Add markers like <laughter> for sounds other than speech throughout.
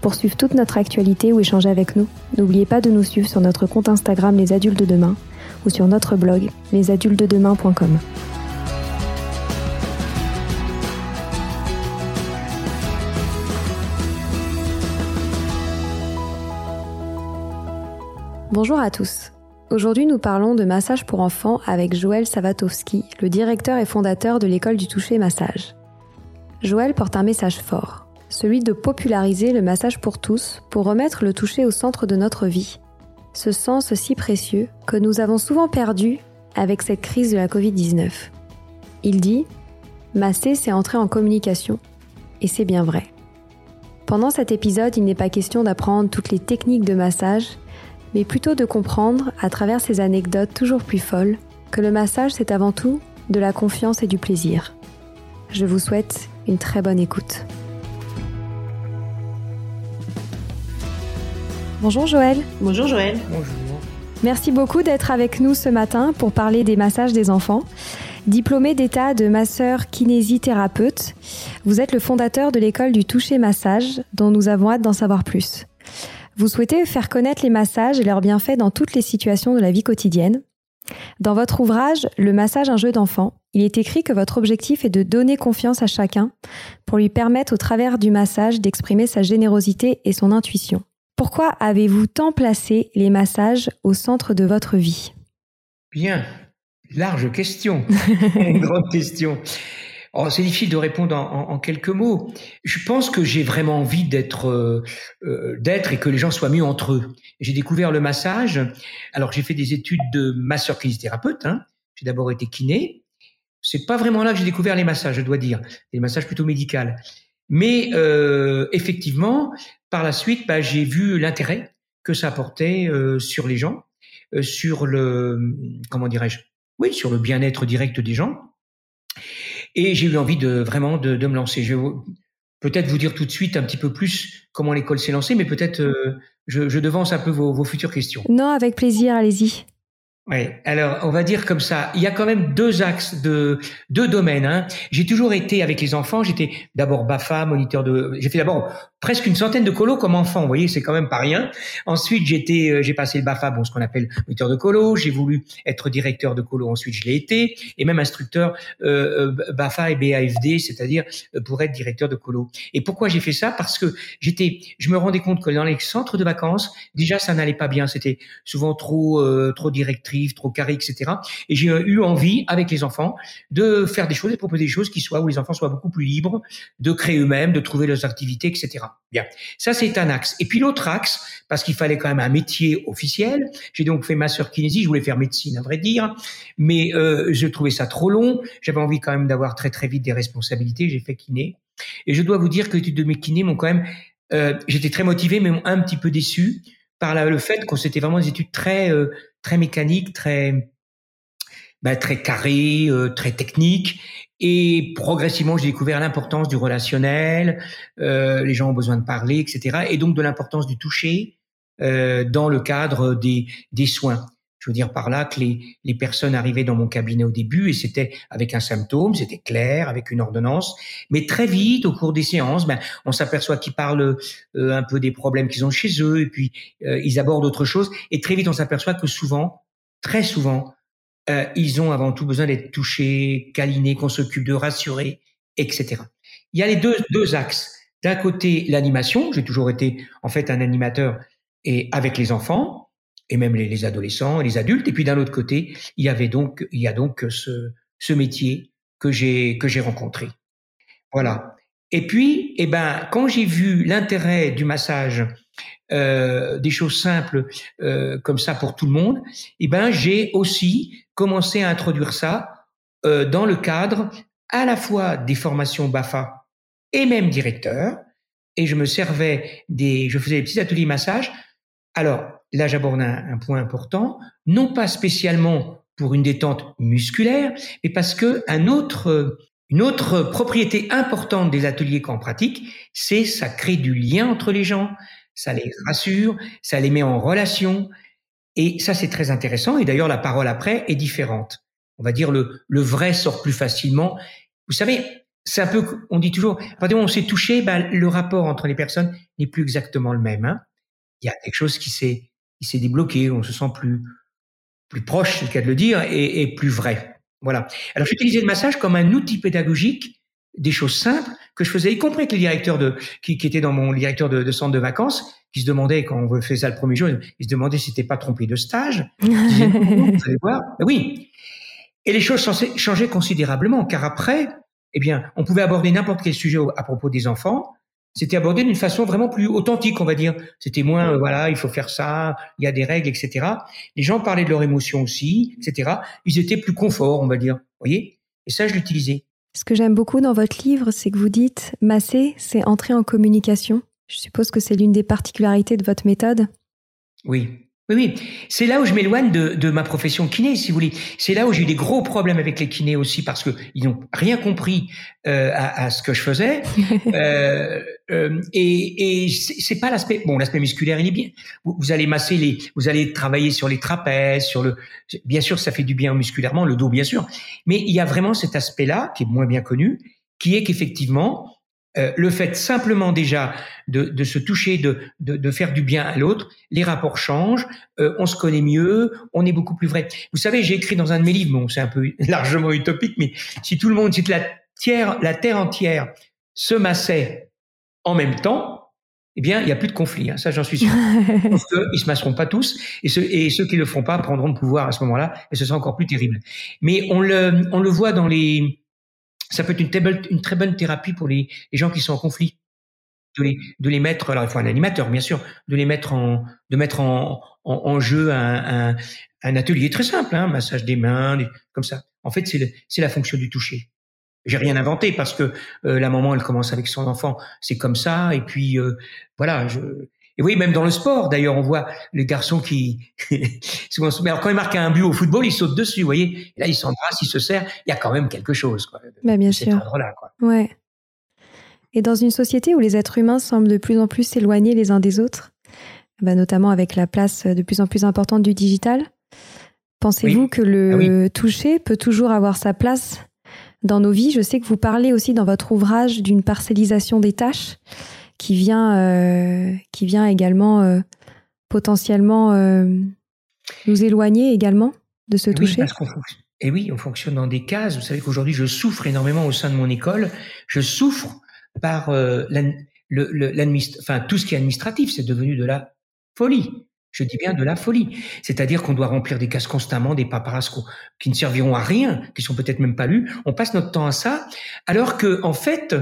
Pour suivre toute notre actualité ou échanger avec nous, n'oubliez pas de nous suivre sur notre compte Instagram Les Adultes de Demain ou sur notre blog lesadultesdedemain.com. Bonjour à tous. Aujourd'hui, nous parlons de massage pour enfants avec Joël Savatowski, le directeur et fondateur de l'école du toucher massage. Joël porte un message fort, celui de populariser le massage pour tous pour remettre le toucher au centre de notre vie. Ce sens si précieux que nous avons souvent perdu avec cette crise de la Covid-19. Il dit Masser, c'est entrer en communication. Et c'est bien vrai. Pendant cet épisode, il n'est pas question d'apprendre toutes les techniques de massage, mais plutôt de comprendre, à travers ces anecdotes toujours plus folles, que le massage c'est avant tout de la confiance et du plaisir. Je vous souhaite une très bonne écoute. Bonjour Joël. Bonjour Joël. Bonjour. Merci beaucoup d'être avec nous ce matin pour parler des massages des enfants. Diplômé d'état de masseur kinésithérapeute, vous êtes le fondateur de l'école du toucher massage dont nous avons hâte d'en savoir plus. Vous souhaitez faire connaître les massages et leurs bienfaits dans toutes les situations de la vie quotidienne. Dans votre ouvrage Le massage un jeu d'enfant, il est écrit que votre objectif est de donner confiance à chacun pour lui permettre au travers du massage d'exprimer sa générosité et son intuition. Pourquoi avez-vous tant placé les massages au centre de votre vie? Bien, large question, <laughs> une grande question. Oh, c'est difficile de répondre en, en, quelques mots. Je pense que j'ai vraiment envie d'être, euh, euh, d'être et que les gens soient mieux entre eux. J'ai découvert le massage. Alors j'ai fait des études de masseur kinésithérapeute. Hein. J'ai d'abord été kiné. C'est pas vraiment là que j'ai découvert les massages, je dois dire, les massages plutôt médicaux. Mais euh, effectivement, par la suite, bah, j'ai vu l'intérêt que ça apportait euh, sur les gens, euh, sur le comment dirais-je, oui, sur le bien-être direct des gens. Et j'ai eu envie de vraiment de, de me lancer. Je vais peut-être vous dire tout de suite un petit peu plus comment l'école s'est lancée, mais peut-être euh, je, je, devance un peu vos, vos futures questions. Non, avec plaisir, allez-y. Oui, alors on va dire comme ça, il y a quand même deux axes de deux domaines. Hein. J'ai toujours été avec les enfants. J'étais d'abord Bafa, moniteur de. J'ai fait d'abord presque une centaine de colos comme enfant. Vous voyez, c'est quand même pas rien. Ensuite, j'étais, euh, j'ai passé le Bafa, bon, ce qu'on appelle moniteur de colo. J'ai voulu être directeur de colo. Ensuite, je l'ai été, et même instructeur euh, euh Bafa et BAFD, c'est-à-dire euh, pour être directeur de colo. Et pourquoi j'ai fait ça? Parce que j'étais, je me rendais compte que dans les centres de vacances, déjà, ça n'allait pas bien. C'était souvent trop, euh, trop directrice trop carré, etc. Et j'ai eu envie, avec les enfants, de faire des choses, de proposer des choses qui soient où les enfants soient beaucoup plus libres, de créer eux-mêmes, de trouver leurs activités, etc. Bien, ça c'est un axe. Et puis l'autre axe, parce qu'il fallait quand même un métier officiel, j'ai donc fait masseur kinésie. Je voulais faire médecine, à vrai dire, mais euh, je trouvais ça trop long. J'avais envie quand même d'avoir très très vite des responsabilités. J'ai fait kiné. Et je dois vous dire que les études de mes kinés m'ont quand même euh, j'étais très motivé, mais un petit peu déçu par le fait que c'était vraiment des études très euh, très mécaniques, très bah, très carrées, euh, très techniques. Et progressivement, j'ai découvert l'importance du relationnel. Euh, les gens ont besoin de parler, etc. Et donc de l'importance du toucher euh, dans le cadre des des soins. Je veux dire par là que les, les personnes arrivaient dans mon cabinet au début et c'était avec un symptôme, c'était clair, avec une ordonnance. Mais très vite, au cours des séances, ben, on s'aperçoit qu'ils parlent euh, un peu des problèmes qu'ils ont chez eux et puis euh, ils abordent autre chose. Et très vite, on s'aperçoit que souvent, très souvent, euh, ils ont avant tout besoin d'être touchés, câlinés, qu'on s'occupe de rassurer, etc. Il y a les deux, deux axes. D'un côté, l'animation. J'ai toujours été en fait un animateur et avec les enfants et même les, les adolescents, les adultes. Et puis d'un autre côté, il y avait donc, il y a donc ce, ce métier que j'ai que j'ai rencontré. Voilà. Et puis, eh ben, quand j'ai vu l'intérêt du massage, euh, des choses simples euh, comme ça pour tout le monde, eh ben, j'ai aussi commencé à introduire ça euh, dans le cadre à la fois des formations Bafa et même directeur. Et je me servais des, je faisais des petits ateliers massage. Alors là, j'aborde un, point important, non pas spécialement pour une détente musculaire, mais parce que un autre une autre propriété importante des ateliers qu'en pratique, c'est ça crée du lien entre les gens, ça les rassure, ça les met en relation, et ça c'est très intéressant. Et d'ailleurs la parole après est différente. On va dire le, le vrai sort plus facilement. Vous savez, c'est un peu, on dit toujours, à partir on s'est touché, ben, le rapport entre les personnes n'est plus exactement le même. Hein. Il y a quelque chose qui s'est, qui s'est débloqué, on se sent plus, plus proche, c'est le cas de le dire, et, et plus vrai. Voilà. Alors j'utilisais le massage comme un outil pédagogique, des choses simples que je faisais, y compris avec les directeurs de, qui, qui étaient dans mon directeur de, de, centre de vacances, qui se demandaient quand on faisait ça le premier jour, ils se demandaient si c'était pas trompé de stage. <laughs> Disaient, vous allez voir. Ben oui. Et les choses changeaient considérablement, car après, eh bien, on pouvait aborder n'importe quel sujet à propos des enfants, c'était abordé d'une façon vraiment plus authentique, on va dire. C'était moins, euh, voilà, il faut faire ça, il y a des règles, etc. Les gens parlaient de leurs émotions aussi, etc. Ils étaient plus confort, on va dire. Vous voyez? Et ça, je l'utilisais. Ce que j'aime beaucoup dans votre livre, c'est que vous dites masser, c'est entrer en communication. Je suppose que c'est l'une des particularités de votre méthode? Oui, oui, oui. C'est là où je m'éloigne de, de, ma profession kiné, si vous voulez. C'est là où j'ai eu des gros problèmes avec les kinés aussi parce que ils n'ont rien compris euh, à, à, ce que je faisais. <laughs> euh, euh, et, et c'est pas l'aspect. Bon, l'aspect musculaire, il est bien. Vous, vous, allez masser les, vous allez travailler sur les trapèzes, sur le. Bien sûr, ça fait du bien musculairement, le dos, bien sûr. Mais il y a vraiment cet aspect-là qui est moins bien connu, qui est qu'effectivement, euh, le fait simplement déjà de, de se toucher, de, de, de, faire du bien à l'autre, les rapports changent, euh, on se connaît mieux, on est beaucoup plus vrai. Vous savez, j'ai écrit dans un de mes livres, bon, c'est un peu <laughs> largement utopique, mais si tout le monde, si la terre, la terre entière se massait en même temps, eh bien, il n'y a plus de conflit. Hein, ça, j'en suis sûr. <laughs> Parce qu'ils se masseront pas tous, et ceux, et ceux qui le font pas prendront le pouvoir à ce moment-là, et ce sera encore plus terrible. Mais on le, on le voit dans les ça peut être une très bonne, thérapie pour les, gens qui sont en conflit. De les, mettre, alors il faut un animateur bien sûr, de les mettre en, jeu un, un, atelier très simple, hein, massage des mains, comme ça. En fait, c'est c'est la fonction du toucher. J'ai rien inventé parce que euh, la maman, elle commence avec son enfant, c'est comme ça. Et puis euh, voilà, je, et oui, même dans le sport, d'ailleurs, on voit les garçons qui, <laughs> mais alors quand ils marquent un but au football, ils sautent dessus, vous voyez. Et là, ils s'embrassent, ils se serrent. Il y a quand même quelque chose, quoi. Bah, bien sûr. Là, quoi. Ouais. Et dans une société où les êtres humains semblent de plus en plus s'éloigner les uns des autres, bah, notamment avec la place de plus en plus importante du digital, pensez-vous oui. que le ah oui. toucher peut toujours avoir sa place dans nos vies? Je sais que vous parlez aussi dans votre ouvrage d'une parcellisation des tâches qui vient, euh, qui vient également euh, potentiellement euh, nous éloigner également de se oui, toucher. Parce et oui, on fonctionne dans des cases. Vous savez qu'aujourd'hui, je souffre énormément au sein de mon école. Je souffre par euh, enfin, tout ce qui est administratif. C'est devenu de la folie. Je dis bien de la folie. C'est-à-dire qu'on doit remplir des cases constamment, des paperasses qui ne serviront à rien, qui sont peut-être même pas lus. On passe notre temps à ça, alors que en fait,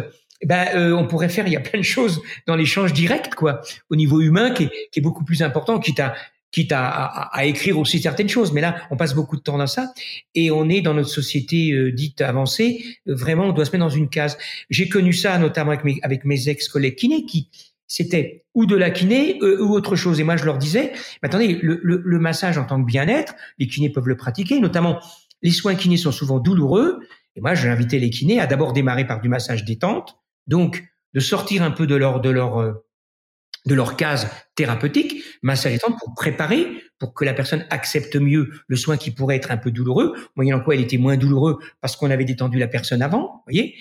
ben, euh, on pourrait faire, il y a plein de choses dans l'échange direct, quoi, au niveau humain, qui est, qui est beaucoup plus important, quitte à quitte à, à, à, écrire aussi certaines choses. Mais là, on passe beaucoup de temps dans ça, et on est dans notre société euh, dite avancée. Vraiment, on doit se mettre dans une case. J'ai connu ça notamment avec mes, avec mes ex-collègues kinés qui c'était ou de la kiné euh, ou autre chose. Et moi, je leur disais, mais attendez, le, le, le massage en tant que bien-être, les kinés peuvent le pratiquer, notamment les soins kinés sont souvent douloureux. Et moi, j'ai invité les kinés à d'abord démarrer par du massage détente, donc de sortir un peu de leur de leur euh, de leur case thérapeutique, massage détente pour préparer, pour que la personne accepte mieux le soin qui pourrait être un peu douloureux, moyennant quoi il était moins douloureux parce qu'on avait détendu la personne avant, voyez.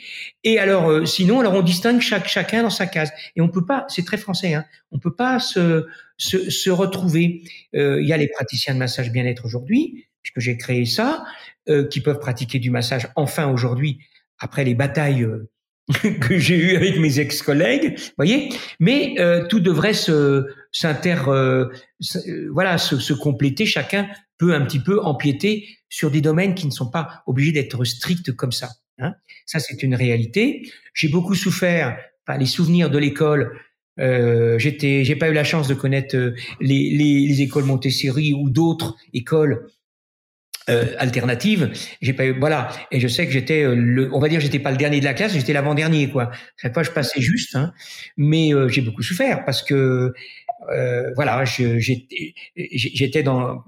Et alors euh, sinon, alors on distingue chaque chacun dans sa case et on peut pas, c'est très français, hein, on peut pas se se, se retrouver. Euh, il y a les praticiens de massage bien-être aujourd'hui, puisque j'ai créé ça, euh, qui peuvent pratiquer du massage enfin aujourd'hui après les batailles <laughs> que j'ai eu avec mes ex-collègues, voyez. Mais euh, tout devrait se s'inter, euh, euh, voilà, se, se, compléter. Chacun peut un petit peu empiéter sur des domaines qui ne sont pas obligés d'être stricts comme ça. Hein. Ça, c'est une réalité. J'ai beaucoup souffert par les souvenirs de l'école. Euh, j'étais, j'ai pas eu la chance de connaître les, les, les écoles Montessori ou d'autres écoles euh, alternative. J'ai pas eu, voilà. Et je sais que j'étais euh, le, on va dire, j'étais pas le dernier de la classe, j'étais l'avant-dernier, quoi. Chaque fois, je passais juste, hein. Mais euh, j'ai beaucoup souffert parce que, euh, voilà, j'étais, j'étais dans.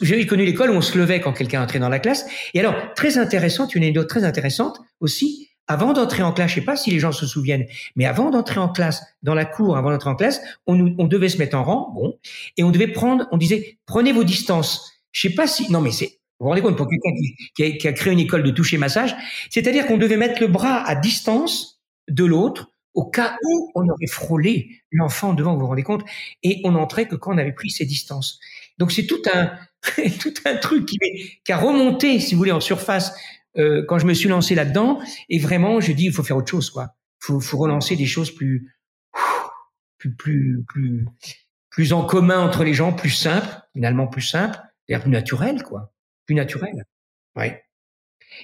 J'ai connu l'école où on se levait quand quelqu'un entrait dans la classe. Et alors, très intéressante, une anecdote très intéressante aussi. Avant d'entrer en classe, je sais pas si les gens se souviennent, mais avant d'entrer en classe, dans la cour, avant d'entrer en classe, on, on devait se mettre en rang, bon, et on devait prendre, on disait, prenez vos distances. Je sais pas si, non mais c'est vous vous rendez compte, pour quelqu'un qui, a, créé une école de toucher massage, c'est-à-dire qu'on devait mettre le bras à distance de l'autre au cas où on aurait frôlé l'enfant devant, vous vous rendez compte, et on n'entrait que quand on avait pris ses distances. Donc c'est tout un <laughs> tout un truc qui, a remonté, si vous voulez, en surface euh, quand je me suis lancé là-dedans. Et vraiment, je dis, il faut faire autre chose, quoi. Faut, faut relancer des choses plus plus plus plus en commun entre les gens, plus simples, finalement plus simples, et plus naturelles, quoi plus naturel. Ouais.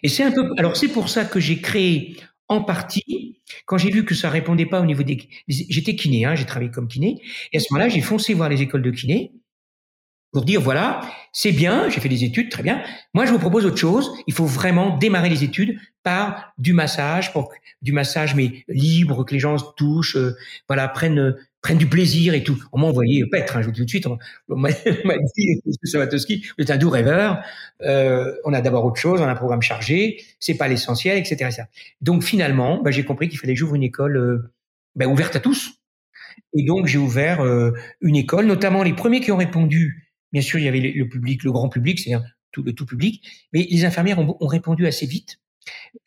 Et c'est un peu. Alors c'est pour ça que j'ai créé en partie quand j'ai vu que ça répondait pas au niveau des. J'étais kiné, hein, j'ai travaillé comme kiné, et à ce moment-là j'ai foncé voir les écoles de kiné pour dire voilà, c'est bien, j'ai fait des études, très bien. Moi, je vous propose autre chose. Il faut vraiment démarrer les études par du massage, pour du massage mais libre, que les gens se touchent, euh, voilà, prennent prennent du plaisir et tout. On m'a envoyé Petre, hein, je vous dis tout de suite, on, <laughs> m'a dit, <laughs> vous êtes un doux rêveur, euh, on a d'abord autre chose, on a un programme chargé, c'est pas l'essentiel, etc., Donc finalement, bah, j'ai compris qu'il fallait que j'ouvre une école euh, bah, ouverte à tous. Et donc j'ai ouvert euh, une école, notamment les premiers qui ont répondu. Bien sûr, il y avait le public, le grand public, c'est-à-dire tout le tout public, mais les infirmières ont, ont répondu assez vite.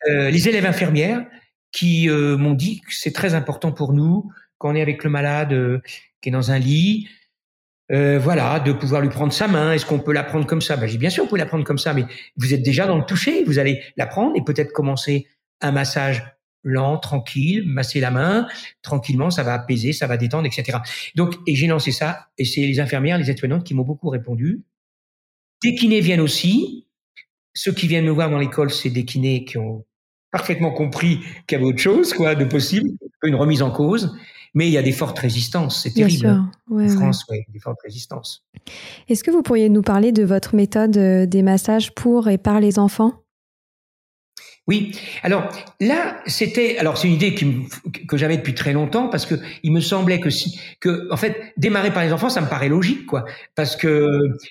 Euh, les élèves infirmières qui euh, m'ont dit que c'est très important pour nous quand on est avec le malade euh, qui est dans un lit, euh, voilà, de pouvoir lui prendre sa main. Est-ce qu'on peut la prendre comme ça? Ben, J'ai bien sûr, on peut la prendre comme ça, mais vous êtes déjà dans le toucher. Vous allez la prendre et peut-être commencer un massage lent, tranquille, masser la main tranquillement, ça va apaiser, ça va détendre, etc. Donc, et j'ai lancé ça, et c'est les infirmières, les aides-soignantes qui m'ont beaucoup répondu. Des kinés viennent aussi. Ceux qui viennent me voir dans l'école, c'est des kinés qui ont parfaitement compris qu'il y avait autre chose, quoi, de possible, une remise en cause. Mais il y a des fortes résistances, c'est terrible. en France, oui, des fortes résistances. Est-ce que vous pourriez nous parler de votre méthode euh, des massages pour et par les enfants? Oui. Alors là, c'était alors c'est une idée que j'avais depuis très longtemps parce que il me semblait que si que en fait démarrer par les enfants, ça me paraît logique quoi. Parce que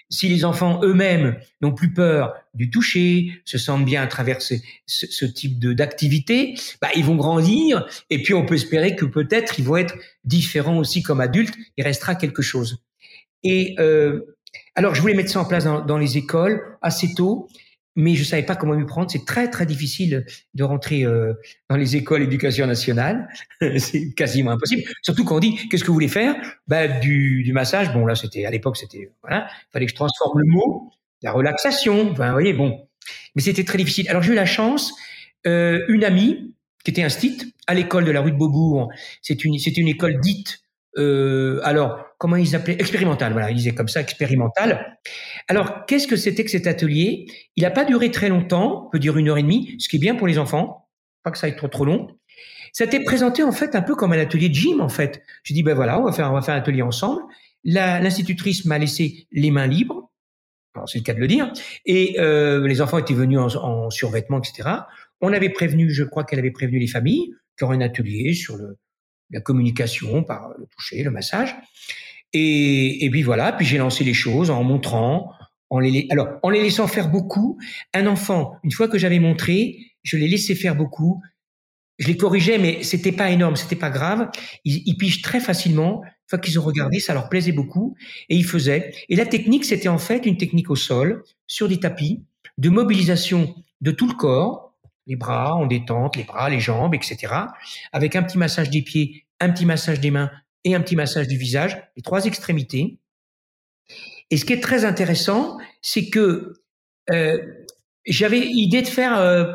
si les enfants eux-mêmes n'ont plus peur du toucher, se sentent bien à travers ce, type de d'activité, bah ils vont grandir et puis on peut espérer que peut-être ils vont être différents aussi comme adultes. Il restera quelque chose. Et euh, alors je voulais mettre ça en place dans les écoles assez tôt mais je savais pas comment m'y prendre. C'est très très difficile de rentrer euh, dans les écoles d'éducation nationale. <laughs> c'est quasiment impossible. Surtout quand on dit qu'est-ce que vous voulez faire? Bah, du, du massage. Bon là c'était à l'époque c'était voilà, fallait que je transforme le mot, la relaxation. Enfin, vous voyez bon, mais c'était très difficile. Alors j'ai eu la chance, euh, une amie qui était instite à l'école de la rue de Beaubourg. C'est une c'est une école dite euh, alors, comment ils appelaient Expérimental, voilà, ils disaient comme ça, expérimental. Alors, qu'est-ce que c'était que cet atelier? Il n'a pas duré très longtemps, peut dire une heure et demie, ce qui est bien pour les enfants, pas que ça aille trop trop long. Ça t'est présenté en fait un peu comme un atelier de gym en fait. Je dis ben voilà, on va faire on va faire un atelier ensemble. L'institutrice m'a laissé les mains libres, c'est le cas de le dire, et euh, les enfants étaient venus en, en survêtement, etc. On avait prévenu, je crois qu'elle avait prévenu les familles, qu'il y aurait un atelier sur le la communication par le toucher, le massage. Et, et puis voilà, puis j'ai lancé les choses en montrant, en les, alors en les laissant faire beaucoup. Un enfant, une fois que j'avais montré, je les laissais faire beaucoup. Je les corrigeais, mais c'était pas énorme, c'était pas grave. Ils, ils pigent très facilement. Une fois qu'ils ont regardé, ça leur plaisait beaucoup et ils faisaient. Et la technique, c'était en fait une technique au sol, sur des tapis, de mobilisation de tout le corps, les bras en détente, les bras, les jambes, etc. Avec un petit massage des pieds, un petit massage des mains et un petit massage du visage, les trois extrémités. Et ce qui est très intéressant, c'est que euh, j'avais idée de faire euh,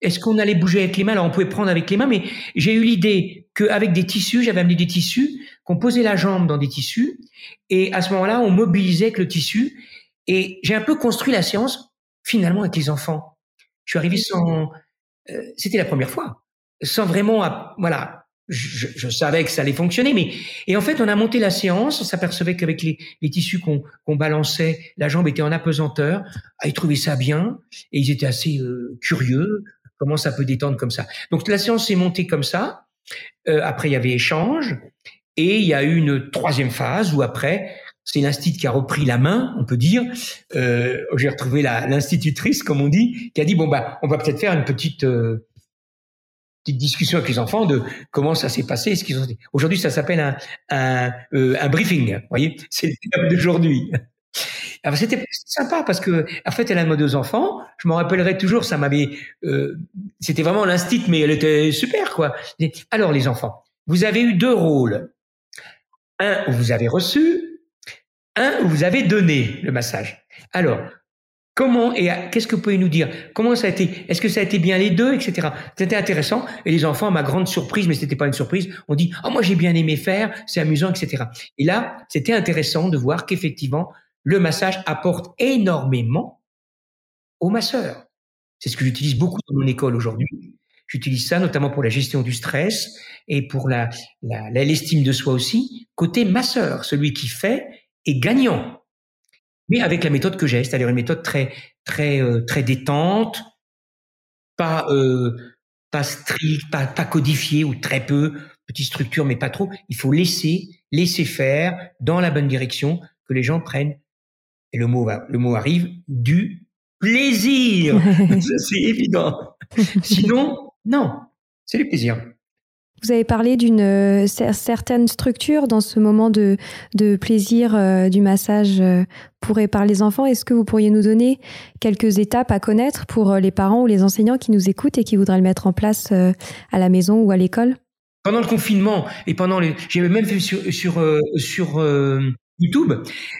est-ce qu'on allait bouger avec les mains? Alors on pouvait prendre avec les mains, mais j'ai eu l'idée qu'avec des tissus, j'avais amené des tissus, qu'on posait la jambe dans des tissus, et à ce moment-là, on mobilisait avec le tissu. Et j'ai un peu construit la séance finalement avec les enfants. Je suis arrivé sans, euh, c'était la première fois, sans vraiment, voilà, je, je, savais que ça allait fonctionner, mais et en fait, on a monté la séance. On s'apercevait qu'avec les, les, tissus qu'on qu'on balançait, la jambe était en apesanteur. Ah, ils trouvaient ça bien et ils étaient assez euh, curieux. Comment ça peut détendre comme ça Donc la séance s'est montée comme ça. Euh, après, il y avait échange et il y a eu une troisième phase où après, c'est l'institut qui a repris la main, on peut dire. Euh, J'ai retrouvé l'institutrice, comme on dit, qui a dit bon bah, on va peut-être faire une petite euh, discussion avec les enfants de comment ça s'est passé, ce qu'ils ont. Aujourd'hui, ça s'appelle euh, un briefing. Vous voyez, c'est le terme d'aujourd'hui. C'était sympa parce que en fait elle a deux enfants. Je m'en rappellerai toujours. Ça m'avait, c'était vraiment l'instit, mais elle était super quoi. Alors les enfants, vous avez eu deux rôles. Un vous avez reçu, un vous avez donné le massage. Alors Comment et qu'est-ce que vous pouvez nous dire? Comment ça a été? Est-ce que ça a été bien les deux, etc. C'était intéressant. Et les enfants, à ma grande surprise, mais c'était pas une surprise, on dit oh moi j'ai bien aimé faire, c'est amusant, etc. Et là, c'était intéressant de voir qu'effectivement le massage apporte énormément aux masseurs. C'est ce que j'utilise beaucoup dans mon école aujourd'hui. J'utilise ça notamment pour la gestion du stress et pour la l'estime de soi aussi. Côté masseur, celui qui fait est gagnant mais avec la méthode que j'ai, c'est-à-dire une méthode très très euh, très détente, pas euh, pas stricte, pas, pas codifiée ou très peu, petite structure mais pas trop. Il faut laisser laisser faire dans la bonne direction que les gens prennent et le mot va, le mot arrive du plaisir. <laughs> c'est évident. <laughs> Sinon, non, c'est du plaisir. Vous avez parlé d'une euh, certaine structure dans ce moment de, plaisir euh, du massage euh, pour et par les enfants. Est-ce que vous pourriez nous donner quelques étapes à connaître pour les parents ou les enseignants qui nous écoutent et qui voudraient le mettre en place à la maison ou à l'école? Pendant le confinement et pendant les, j'ai même fait sur sur sur YouTube,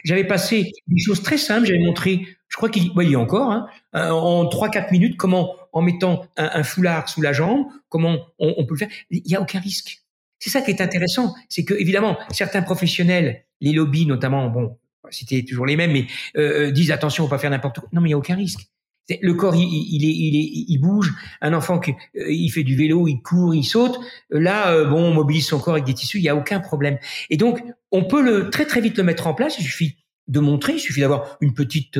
j'avais passé des choses très simples. J'avais montré, je crois qu'il y a encore, hein, en 3-4 minutes, comment en mettant un, foulard sous la jambe, comment on, peut le faire. Il n'y a aucun risque. C'est ça qui est intéressant, c'est que évidemment certains professionnels, les lobbies notamment, bon, c'était toujours les mêmes, mais euh, euh, disent attention, on va pas faire n'importe quoi. Non, mais il n'y a aucun risque. Le corps, il, il, est, il, est, il bouge. Un enfant qui euh, il fait du vélo, il court, il saute. Là, bon, on mobilise son corps avec des tissus, il n'y a aucun problème. Et donc, on peut le très très vite le mettre en place. Il suffit de montrer, il suffit d'avoir une petite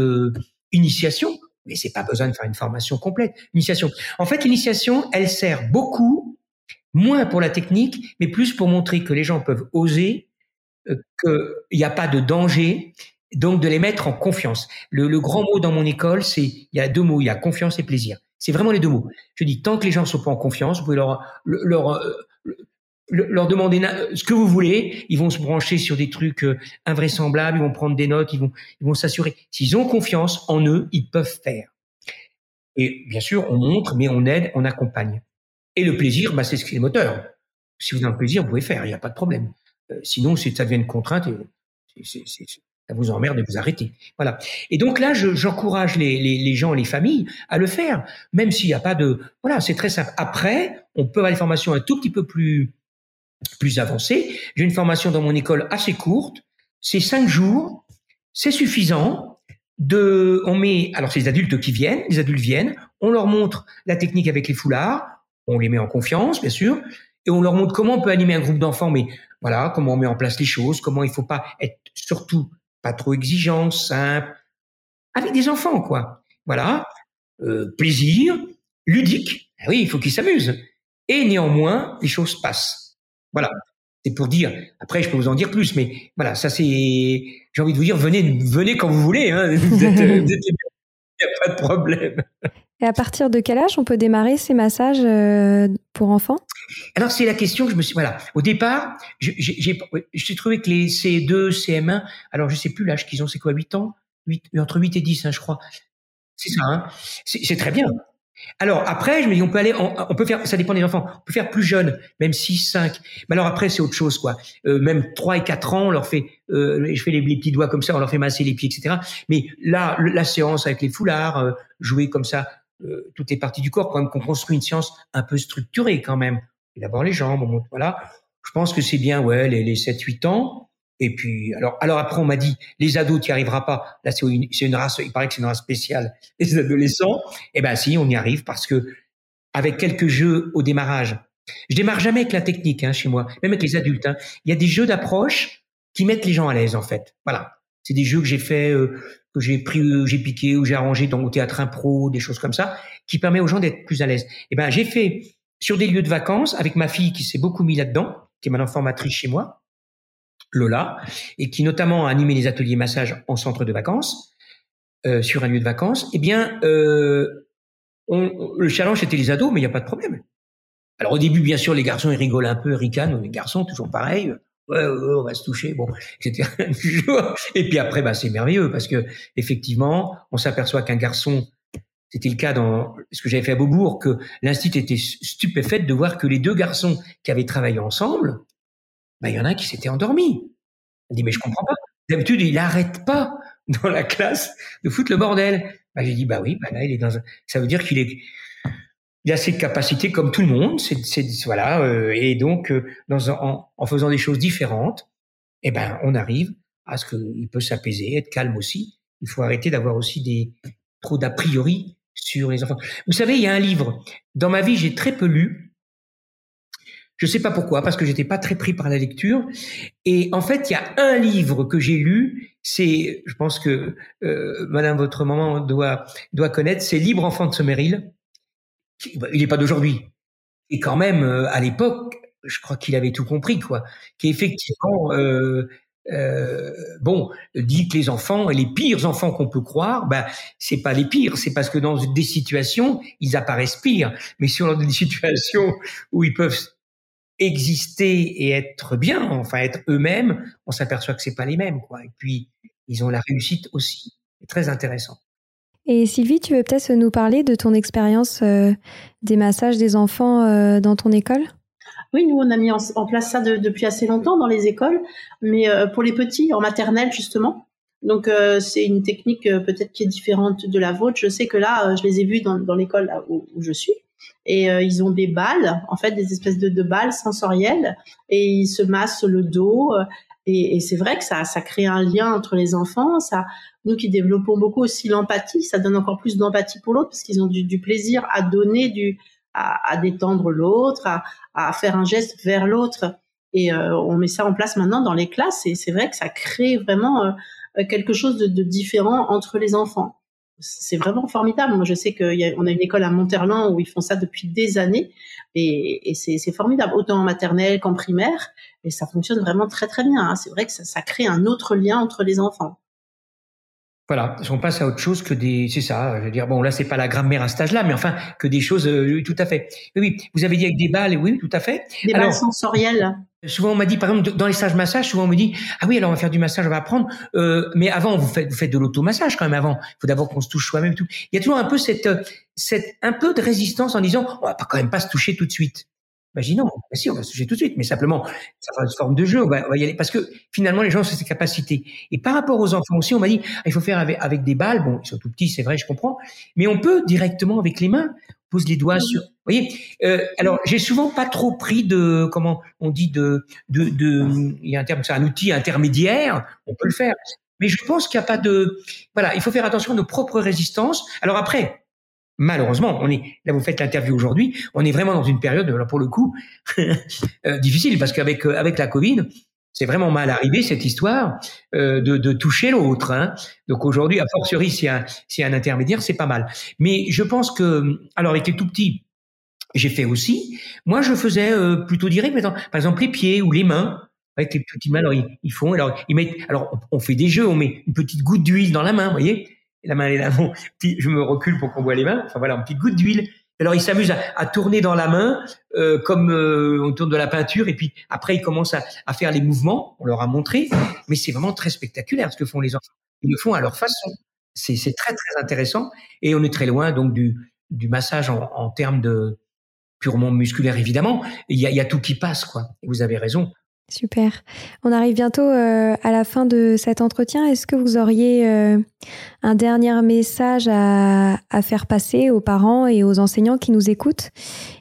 initiation mais c'est pas besoin de faire une formation complète. Initiation. En fait, l'initiation, elle sert beaucoup, moins pour la technique, mais plus pour montrer que les gens peuvent oser, euh, qu'il n'y a pas de danger, donc de les mettre en confiance. Le, grand mot dans mon école, c'est il y a deux mots, il y a confiance et plaisir. C'est vraiment les deux mots. Je dis tant que les gens sont pas en confiance, vous pouvez leur leur euh, leur demander ce que vous voulez, ils vont se brancher sur des trucs euh, invraisemblables, ils vont prendre des notes, ils vont, ils vont s'assurer. S'ils ont confiance en eux, ils peuvent faire. Et bien sûr, on montre, mais on aide, on accompagne. Et le plaisir, bah, c'est ce qui est moteur. Si vous avez un plaisir, vous pouvez faire, il n'y a pas de problème. Euh, sinon, si ça devient une contrainte, ça vous emmerde de vous arrêter. Voilà. Et donc là, j'encourage les, les, les, gens, les familles à le faire, même s'il n'y a pas de... Voilà, c'est très simple. Après, on peut avoir des formations un tout petit peu plus plus avancé. J'ai une formation dans mon école assez courte. C'est cinq jours. C'est suffisant. De, on met, alors c'est les adultes qui viennent, les adultes viennent, on leur montre la technique avec les foulards, on les met en confiance, bien sûr, et on leur montre comment on peut animer un groupe d'enfants, mais voilà, comment on met en place les choses, comment il faut pas être surtout pas trop exigeant, simple, avec des enfants, quoi. Voilà, euh, plaisir, ludique. Ah oui, il faut qu'ils s'amusent. Et néanmoins, les choses passent. Voilà. C'est pour dire. Après, je peux vous en dire plus, mais voilà, ça c'est. J'ai envie de vous dire, venez, venez quand vous voulez. Hein. <laughs> Vous êtes, il n'y a pas de problème. Et à partir de quel âge on peut démarrer ces massages euh, pour enfants? Alors c'est la question que je me suis. Voilà. Au départ, j'ai trouvé que les C2, CM1, alors je sais plus l'âge qu'ils ont, c'est quoi, 8 ans? 8, Entre 8 et 10, hein, je crois. C'est ça, hein c'est très bien. Alors après, je me dis, on peut aller, on, peut faire, ça dépend des enfants, on peut faire plus jeune, même 6, 5. Mais alors après, c'est autre chose, quoi. Euh, même 3 et 4 ans, on leur fait, euh, je fais les, petits doigts comme ça, on leur fait masser les pieds, etc. Mais là, la séance avec les foulards, euh, jouer comme ça, euh, toutes les parties du corps, quand même qu'on construit une science un peu structurée quand même. D'abord les jambes, on voilà. Je pense que c'est bien, ouais, les, les 7-8 ans. Et puis, alors, alors après, on m'a dit, les ados, tu n'y arriveras pas. Là, c'est une, race, il paraît que c'est une race spéciale, <laughs> les adolescents. Eh ben, si, on y arrive parce que, avec quelques jeux au démarrage, je démarre jamais avec la technique, hein, chez moi, même avec les adultes, hein. Il y a des jeux d'approche qui mettent les gens à l'aise, en fait. Voilà. C'est des jeux que j'ai fait, euh, que j'ai pris, euh, j'ai piqué, ou j'ai arrangé dans au théâtre impro, des choses comme ça, qui permet aux gens d'être plus à l'aise. Eh ben, j'ai fait sur des lieux de vacances avec ma fille qui s'est beaucoup mis là-dedans, qui est maintenant formatrice chez moi, Lola, et qui notamment a animé les ateliers massage en centre de vacances, euh, sur un lieu de vacances. Eh bien, euh, on, le challenge était les ados, mais il n'y a pas de problème. Alors au début, bien sûr, les garçons ils rigolent un peu, ricanent, les garçons toujours pareil ouais, on va se toucher, bon, <laughs> etc. <laughs> Et puis après, bah, c'est merveilleux parce que effectivement, on s'aperçoit qu'un garçon, c'était le cas dans ce que j'avais fait à Beaubourg, que l'institut était stupéfait de voir que les deux garçons qui avaient travaillé ensemble, bah, il y en a un qui s'était endormi. Il dit, mais je comprends pas. D'habitude, il n'arrête pas <laughs> dans la classe de foutre le bordel. Bah, j'ai dit, bah oui, bah là, il est dans un... Ça veut dire qu'il est il a ses capacités comme tout le monde, c'est, voilà, euh, et donc euh, dans, en, en, faisant des choses différentes, eh ben on arrive à ce qu'il peut s'apaiser, être calme aussi. Il faut arrêter d'avoir aussi des trop d'a priori sur les enfants. Vous savez, il y a un livre. Dans ma vie, j'ai très peu lu. Je sais pas pourquoi, parce que j'étais pas très pris par la lecture. Et en fait, il y a un livre que j'ai lu. C'est, je pense que euh, Madame votre maman doit doit connaître. C'est Libre enfant de Someril bah, il n'est pas d'aujourd'hui. Et quand même, euh, à l'époque, je crois qu'il avait tout compris, quoi. Qu'effectivement, euh, euh, bon, dit que les enfants, les pires enfants qu'on peut croire, ben c'est pas les pires, c'est parce que dans des situations, ils apparaissent pires. Mais sur des <laughs> situations où ils peuvent exister et être bien, enfin être eux-mêmes, on s'aperçoit que c'est pas les mêmes, quoi. Et puis ils ont la réussite aussi. C'est très intéressant. Et Sylvie, tu veux peut-être nous parler de ton expérience euh, des massages des enfants euh, dans ton école? Oui, nous, on a mis en, place ça depuis assez longtemps dans les écoles, mais euh, pour les petits, en maternelle, justement. Donc, c'est une technique peut-être qui est différente de la vôtre. Je sais que là, je les ai vus dans, l'école où, je suis. Et ils ont des balles, en fait, des espèces de, balles sensorielles, et ils se massent le dos. Et, et c'est vrai que ça, ça crée un lien entre les enfants. Ça, nous qui développons beaucoup aussi l'empathie, ça donne encore plus d'empathie pour l'autre parce qu'ils ont du, du, plaisir à donner, du, à, à détendre l'autre, à, à, faire un geste vers l'autre. Et euh, on met ça en place maintenant dans les classes. Et c'est vrai que ça crée vraiment euh, quelque chose de, de, différent entre les enfants. C'est vraiment formidable. Moi, je sais qu'on a, a une école à Monterland où ils font ça depuis des années, et, et c'est formidable, autant en maternelle qu'en primaire et ça fonctionne vraiment très très bien. Hein. C'est vrai que ça, ça, crée un autre lien entre les enfants. Voilà, on passe à autre chose que des, c'est ça. Je veux dire, bon, là, c'est pas la grammaire à cet âge-là, mais enfin, que des choses, euh, tout à fait. Oui, vous avez dit avec des balles, oui, tout à fait. Des balles sensorielles. Souvent, on m'a dit, par exemple, dans les stages massage, souvent on me dit, ah oui, alors on va faire du massage, on va apprendre. Euh, mais avant, vous faites, vous faites de l'automassage quand même. Avant, il faut d'abord qu'on se touche soi-même. Tout. Il y a toujours un peu cette, cette, un peu de résistance en disant, on va pas quand même pas se toucher tout de suite. Ben, non, ben, si, on va se toucher tout de suite, mais simplement, ça fera une forme de jeu, on va, y aller, parce que finalement, les gens ont ces capacités. Et par rapport aux enfants aussi, on m'a dit, ah, il faut faire avec, avec, des balles, bon, ils sont tout petits, c'est vrai, je comprends, mais on peut directement avec les mains, pose les doigts sur, vous voyez, euh, alors, j'ai souvent pas trop pris de, comment on dit, de, de, de il y a un terme, c'est un outil intermédiaire, on peut le faire. Mais je pense qu'il n'y a pas de, voilà, il faut faire attention à nos propres résistances. Alors après, malheureusement, on est là. Vous faites l'interview aujourd'hui. On est vraiment dans une période, là pour le coup, <laughs> euh, difficile parce qu'avec euh, avec la Covid, c'est vraiment mal arrivé cette histoire euh, de, de, toucher l'autre. Hein. Donc aujourd'hui, a fortiori, s'il y a un intermédiaire, c'est pas mal. Mais je pense que, alors, avec les tout petits, j'ai fait aussi. Moi, je faisais plutôt direct, par exemple les pieds ou les mains. Avec les petits mains, alors ils, font, alors ils mettent, alors on fait des jeux, on met une petite goutte d'huile dans la main, vous voyez, la main est là, bon, je me recule pour qu'on voit les mains. Enfin voilà, une petite goutte d'huile. Alors il s'amuse à, tourner dans la main euh, comme euh, on tourne de la peinture et puis après il commence à, à, faire les mouvements. On leur a montré, mais c'est vraiment très spectaculaire ce que font les enfants. Ils le font à leur façon. C'est très très intéressant et on est très loin donc du, du massage en, en termes de purement musculaire évidemment. Il y a, y a tout qui passe quoi. Vous avez raison. Super. On arrive bientôt euh, à la fin de cet entretien. Est-ce que vous auriez euh, un dernier message à, faire passer aux parents et aux enseignants qui nous écoutent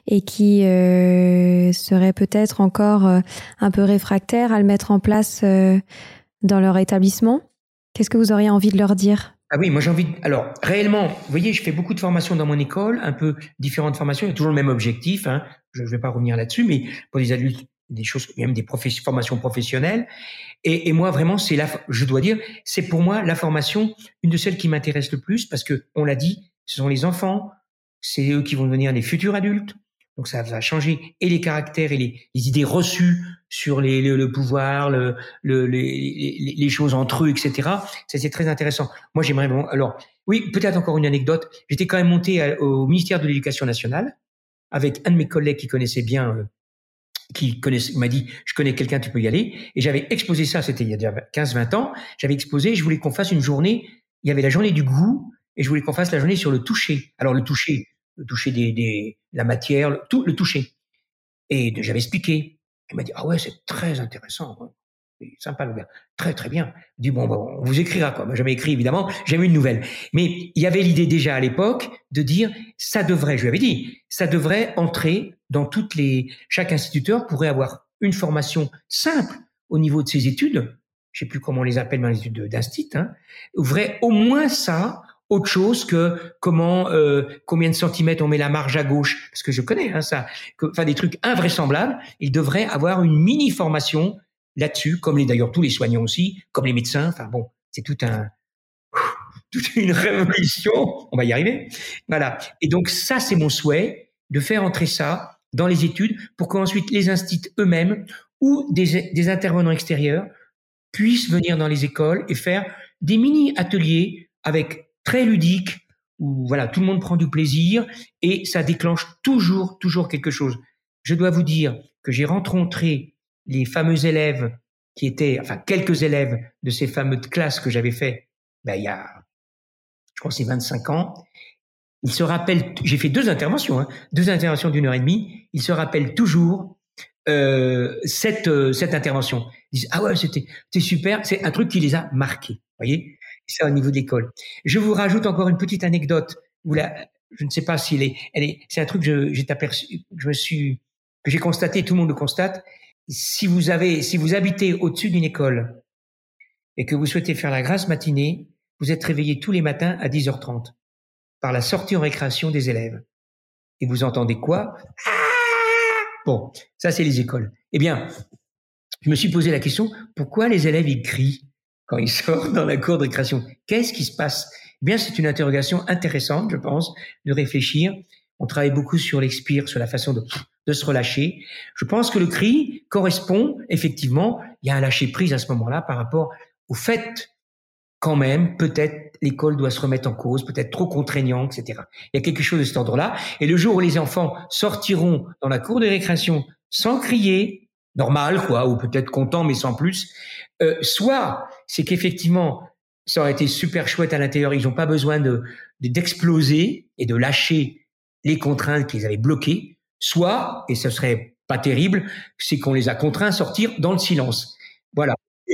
et qui euh, seraient peut-être encore un peu réfractaires à le mettre en place dans leur établissement? Qu'est-ce que vous auriez envie de leur dire? Ah oui, moi j'ai envie. Alors réellement, vous voyez, je fais beaucoup de formations dans mon école, un peu différentes formations. Il y a toujours le même objectif. Hein. Je ne vais pas revenir là-dessus, mais pour les adultes des choses, même des formations professionnelles. Et, et moi, vraiment, c'est la, je dois dire, c'est pour moi la formation une de celles qui m'intéresse le plus parce que, on l'a dit, ce sont les enfants, c'est eux qui vont devenir les futurs adultes. Donc ça va changer et les caractères et les, les idées reçues sur les, le, pouvoir, le, le, les, les, choses entre eux, etc. Ça c'est très intéressant. Moi j'aimerais bon. Alors oui, peut-être encore une anecdote. J'étais quand même monté au ministère de l'Éducation nationale avec un de mes collègues qui connaissait bien euh, qui m'a dit, je connais quelqu'un, tu peux y aller. Et j'avais exposé ça, c'était il y a déjà 15-20 ans. J'avais exposé, je voulais qu'on fasse une journée, il y avait la journée du goût, et je voulais qu'on fasse la journée sur le toucher. Alors le toucher, le toucher des, des la matière, le, tout le toucher. Et j'avais expliqué. Il m'a dit, ah ouais, c'est très intéressant. Sympa le gars. Très très bien. Il dit bon, bon on vous écrira quoi. Moi jamais écrit évidemment, jamais eu une nouvelle. Mais il y avait l'idée déjà à l'époque de dire ça devrait, je lui avais dit, ça devrait entrer dans toutes les. Chaque instituteur pourrait avoir une formation simple au niveau de ses études. Je sais plus comment on les appelle dans les études d'instit. Hein, ouvrait au moins ça autre chose que comment euh, combien de centimètres on met la marge à gauche parce que je connais hein, ça enfin des trucs invraisemblables il devrait avoir une mini formation là-dessus, comme les d'ailleurs tous les soignants aussi, comme les médecins. Enfin bon, c'est tout un <laughs> toute une révolution. On va y arriver. Voilà. Et donc ça, c'est mon souhait de faire entrer ça dans les études pour qu'ensuite les instituts eux-mêmes ou des, intervenants extérieurs puissent venir dans les écoles et faire des mini ateliers avec très ludiques où voilà tout le monde prend du plaisir et ça déclenche toujours toujours quelque chose. Je dois vous dire que j'ai rencontré les fameux élèves qui étaient, enfin quelques élèves de ces fameuses classes que j'avais fait, ben, il y a, je crois c'est 25 ans, ils se rappellent, j'ai fait deux interventions, hein, deux interventions d'une heure et demie, ils se rappellent toujours euh, cette, euh, cette intervention. Ils disent, ah ouais, c'était super, c'est un truc qui les a marqués, voyez? Ça au niveau de l'école. Je vous rajoute encore une petite anecdote, où là, je ne sais pas s'il est, elle est, c'est un truc que j'ai aperçu, je me suis, que j'ai constaté, tout le monde le constate, si vous avez, si vous habitez au-dessus d'une école et que vous souhaitez faire la grasse matinée, vous êtes réveillé tous les matins à 10h30 par la sortie en récréation des élèves. Et vous entendez quoi? Bon, ça c'est les écoles. Eh bien, je me suis posé la question, pourquoi les élèves ils crient quand ils <laughs> sortent dans la cour de récréation? Qu'est-ce qui se passe? Eh bien, c'est une interrogation intéressante, je pense, de réfléchir. On travaille beaucoup sur l'expire, sur la façon de de se relâcher. Je pense que le cri correspond effectivement, il y a un lâcher prise à ce moment-là par rapport au fait quand même, peut-être l'école doit se remettre en cause, peut-être trop contraignant, etc. Il y a quelque chose de cet ordre-là. Et le jour où les enfants sortiront dans la cour de récréation sans crier, normal quoi, ou peut-être content mais sans plus, euh, soit c'est qu'effectivement ça aurait été super chouette à l'intérieur, ils n'ont pas besoin de d'exploser et de lâcher les contraintes qu'ils avaient bloquées, soit, et ce serait pas terrible, c'est qu'on les a contraints à sortir dans le silence.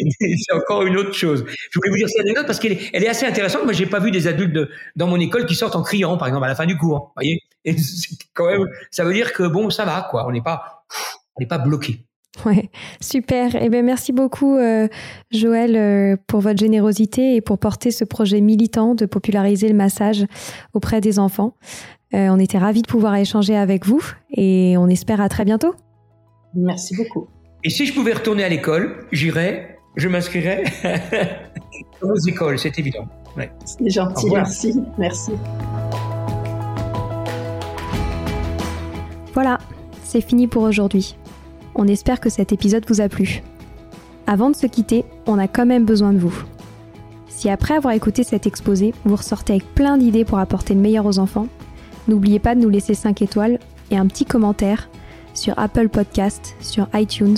<laughs> C'est encore une autre chose. Je voulais vous dire cette anecdote parce qu'elle est, elle est assez intéressante. Moi, j'ai pas vu des adultes de, dans mon école qui sortent en criant, par exemple, à la fin du cours. Voyez, et <laughs> quand même, ça veut dire que bon, ça va, quoi. On n'est pas, on n'est pas bloqué. Ouais, super. Eh ben, merci beaucoup, euh, Joël, euh, pour votre générosité et pour porter ce projet militant de populariser le massage auprès des enfants. Euh, on était ravis de pouvoir échanger avec vous et on espère à très bientôt. Merci beaucoup. Et si je pouvais retourner à l'école, j'irais, je m'inscrirais <laughs> aux écoles, c'est évident. C'est gentil, merci. Merci. Voilà, c'est fini pour aujourd'hui. On espère que cet épisode vous a plu. Avant de se quitter, on a quand même besoin de vous. Si après avoir écouté cet exposé, vous ressortez avec plein d'idées pour apporter le meilleur aux enfants, N'oubliez pas de nous laisser 5 étoiles et un petit commentaire sur Apple Podcast, sur iTunes